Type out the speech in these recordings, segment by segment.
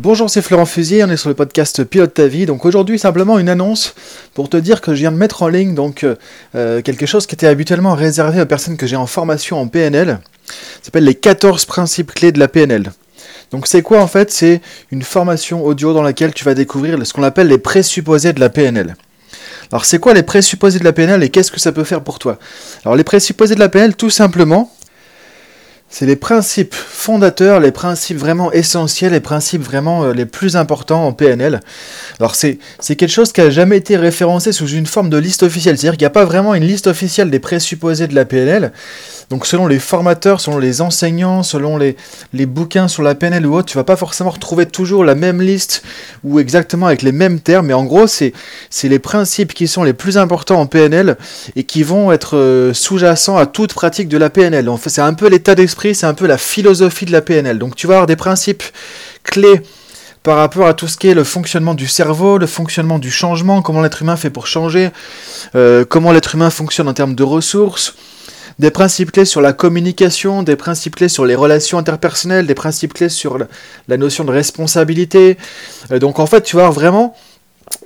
Bonjour, c'est Florent Fusier, on est sur le podcast Pilote ta vie. Donc aujourd'hui, simplement une annonce pour te dire que je viens de mettre en ligne donc euh, euh, quelque chose qui était habituellement réservé aux personnes que j'ai en formation en PNL. Ça s'appelle les 14 principes clés de la PNL. Donc c'est quoi en fait? C'est une formation audio dans laquelle tu vas découvrir ce qu'on appelle les présupposés de la PNL. Alors c'est quoi les présupposés de la PNL et qu'est-ce que ça peut faire pour toi? Alors les présupposés de la PNL, tout simplement, c'est les principes fondateurs, les principes vraiment essentiels, les principes vraiment euh, les plus importants en PNL. Alors c'est, c'est quelque chose qui n'a jamais été référencé sous une forme de liste officielle, c'est-à-dire qu'il n'y a pas vraiment une liste officielle des présupposés de la PNL. Donc selon les formateurs, selon les enseignants, selon les, bouquins sur la PNL ou autre, tu vas pas forcément retrouver toujours la même liste ou exactement avec les mêmes termes, mais en gros c'est, les principes qui sont les plus importants en PNL et qui vont être euh, sous-jacents à toute pratique de la PNL. Donc c'est un peu l'état d'esprit, c'est un peu la philosophie de la PNL. Donc tu vas avoir des principes clés par rapport à tout ce qui est le fonctionnement du cerveau, le fonctionnement du changement, comment l'être humain fait pour changer, euh, comment l'être humain fonctionne en termes de ressources, des principes clés sur la communication, des principes clés sur les relations interpersonnelles, des principes clés sur la, notion de responsabilité. Euh, donc en fait, tu vois vraiment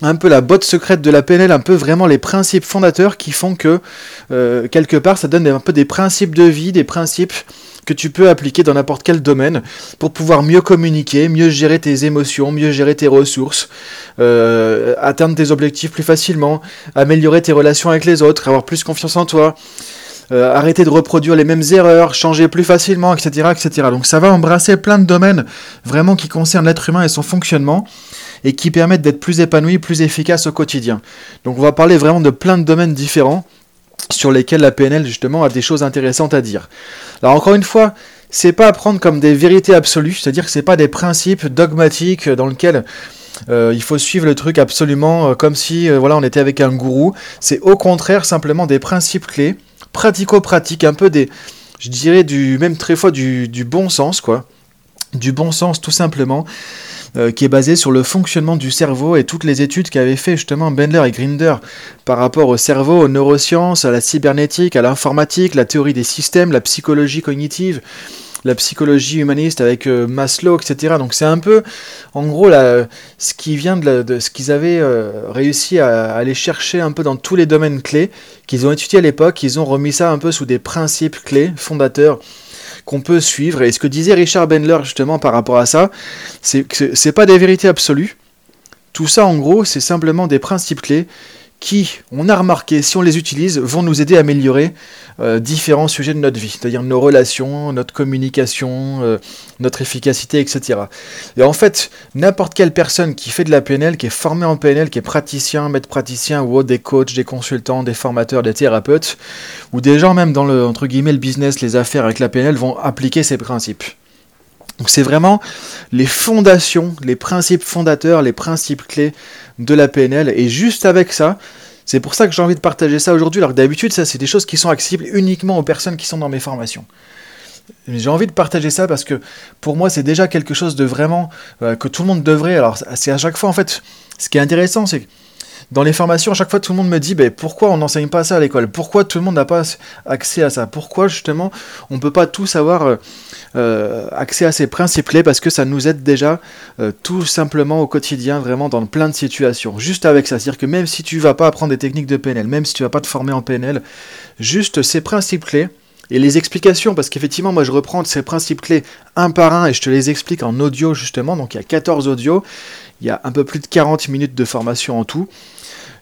un peu la botte secrète de la PNL, un peu vraiment les principes fondateurs qui font que euh, quelque part ça donne un peu des principes de vie, des principes que tu peux appliquer dans n'importe quel domaine pour pouvoir mieux communiquer, mieux gérer tes émotions, mieux gérer tes ressources, euh, atteindre tes objectifs plus facilement, améliorer tes relations avec les autres, avoir plus confiance en toi. Euh, arrêter de reproduire les mêmes erreurs, changer plus facilement, etc., etc. Donc ça va embrasser plein de domaines vraiment qui concernent l'être humain et son fonctionnement et qui permettent d'être plus épanoui, plus efficace au quotidien. Donc on va parler vraiment de plein de domaines différents sur lesquels la PNL justement a des choses intéressantes à dire. Alors encore une fois, c'est pas à prendre comme des vérités absolues, c'est-à-dire que c'est pas des principes dogmatiques dans lesquels euh, il faut suivre le truc absolument euh, comme si voilà on était avec un gourou. C'est au contraire simplement des principes clés pratico-pratique, un peu des, je dirais, du même très fois du, bon sens, quoi. Du bon sens, tout simplement. Euh, qui est basé sur le fonctionnement du cerveau et toutes les études qu'avaient fait justement Bendler et Grinder par rapport au cerveau, aux neurosciences, à la cybernétique, à l'informatique, la théorie des systèmes, la psychologie cognitive, la psychologie humaniste avec euh, Maslow, etc. Donc c'est un peu, en gros, ce qui vient de, ce qu'ils avaient euh, réussi à, aller chercher un peu dans tous les domaines clés qu'ils ont étudiés à l'époque. Ils ont remis ça un peu sous des principes clés fondateurs qu'on peut suivre. Et ce que disait Richard Bendler justement par rapport à ça, c'est que c'est pas des vérités absolues. Tout ça, en gros, c'est simplement des principes clés qui, on a remarqué, si on les utilise, vont nous aider à améliorer euh, différents sujets de notre vie, c'est-à-dire nos relations, notre communication, euh, notre efficacité, etc. Et en fait, n'importe quelle personne qui fait de la PNL, qui est formée en PNL, qui est praticien, maître praticien ou autre, des coachs, des consultants, des formateurs, des thérapeutes, ou des gens même dans le, entre guillemets, le business, les affaires avec la PNL, vont appliquer ces principes. Donc c'est vraiment les fondations, les principes fondateurs, les principes clés de la PNL. Et juste avec ça, c'est pour ça que j'ai envie de partager ça aujourd'hui, alors que d'habitude, ça, c'est des choses qui sont accessibles uniquement aux personnes qui sont dans mes formations. J'ai envie de partager ça parce que pour moi, c'est déjà quelque chose de vraiment euh, que tout le monde devrait. Alors, c'est à chaque fois, en fait, ce qui est intéressant, c'est que dans les formations, à chaque fois, tout le monde me dit ben, pourquoi on n'enseigne pas ça à l'école? Pourquoi tout le monde n'a pas accès à ça? Pourquoi, justement, on ne peut pas tous avoir euh, euh, accès à ces principes-clés Parce que ça nous aide déjà euh, tout simplement au quotidien, vraiment dans plein de situations. Juste avec ça. C'est-à-dire que même si tu vas pas apprendre des techniques de PNL, même si tu vas pas te former en PNL, juste ces principes-clés. Et les explications, parce qu'effectivement, moi je reprends ces principes clés un par un et je te les explique en audio justement. Donc il y a 14 audios, il y a un peu plus de 40 minutes de formation en tout.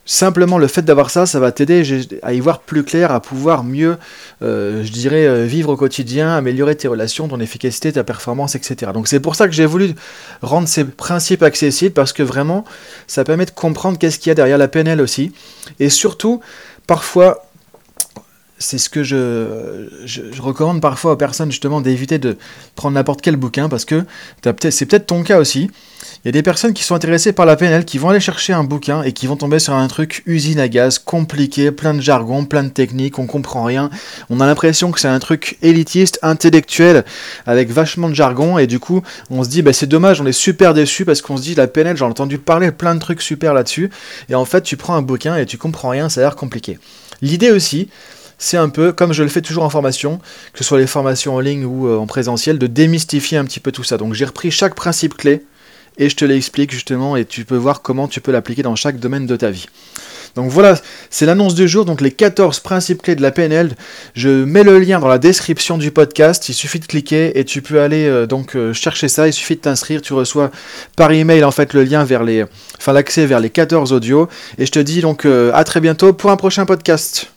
Simplement le fait d'avoir ça, ça va t'aider à y voir plus clair, à pouvoir mieux, euh, je dirais, euh, vivre au quotidien, améliorer tes relations, ton efficacité, ta performance, etc. Donc c'est pour ça que j'ai voulu rendre ces principes accessibles, parce que vraiment, ça permet de comprendre qu'est-ce qu'il y a derrière la PNL aussi. Et surtout, parfois, c'est ce que je, je, recommande parfois aux personnes justement d'éviter de prendre n'importe quel bouquin parce que c'est peut-être ton cas aussi. Il y a des personnes qui sont intéressées par la PNL qui vont aller chercher un bouquin et qui vont tomber sur un truc usine à gaz, compliqué, plein de jargon, plein de techniques, on comprend rien. On a l'impression que c'est un truc élitiste, intellectuel, avec vachement de jargon et du coup on se dit bah, c'est dommage, on est super déçu parce qu'on se dit la PNL, j'en ai entendu parler plein de trucs super là-dessus et en fait tu prends un bouquin et tu comprends rien, ça a l'air compliqué. L'idée aussi, c'est un peu, comme je le fais toujours en formation, que ce soit les formations en ligne ou euh, en présentiel, de démystifier un petit peu tout ça. Donc j'ai repris chaque principe clé et je te l'explique justement et tu peux voir comment tu peux l'appliquer dans chaque domaine de ta vie. Donc voilà, c'est l'annonce du jour, donc les 14 principes clés de la PNL. Je mets le lien dans la description du podcast, il suffit de cliquer et tu peux aller euh, donc euh, chercher ça, il suffit de t'inscrire, tu reçois par email en fait le lien vers les enfin l'accès vers les 14 audios et je te dis donc à très bientôt pour un prochain podcast.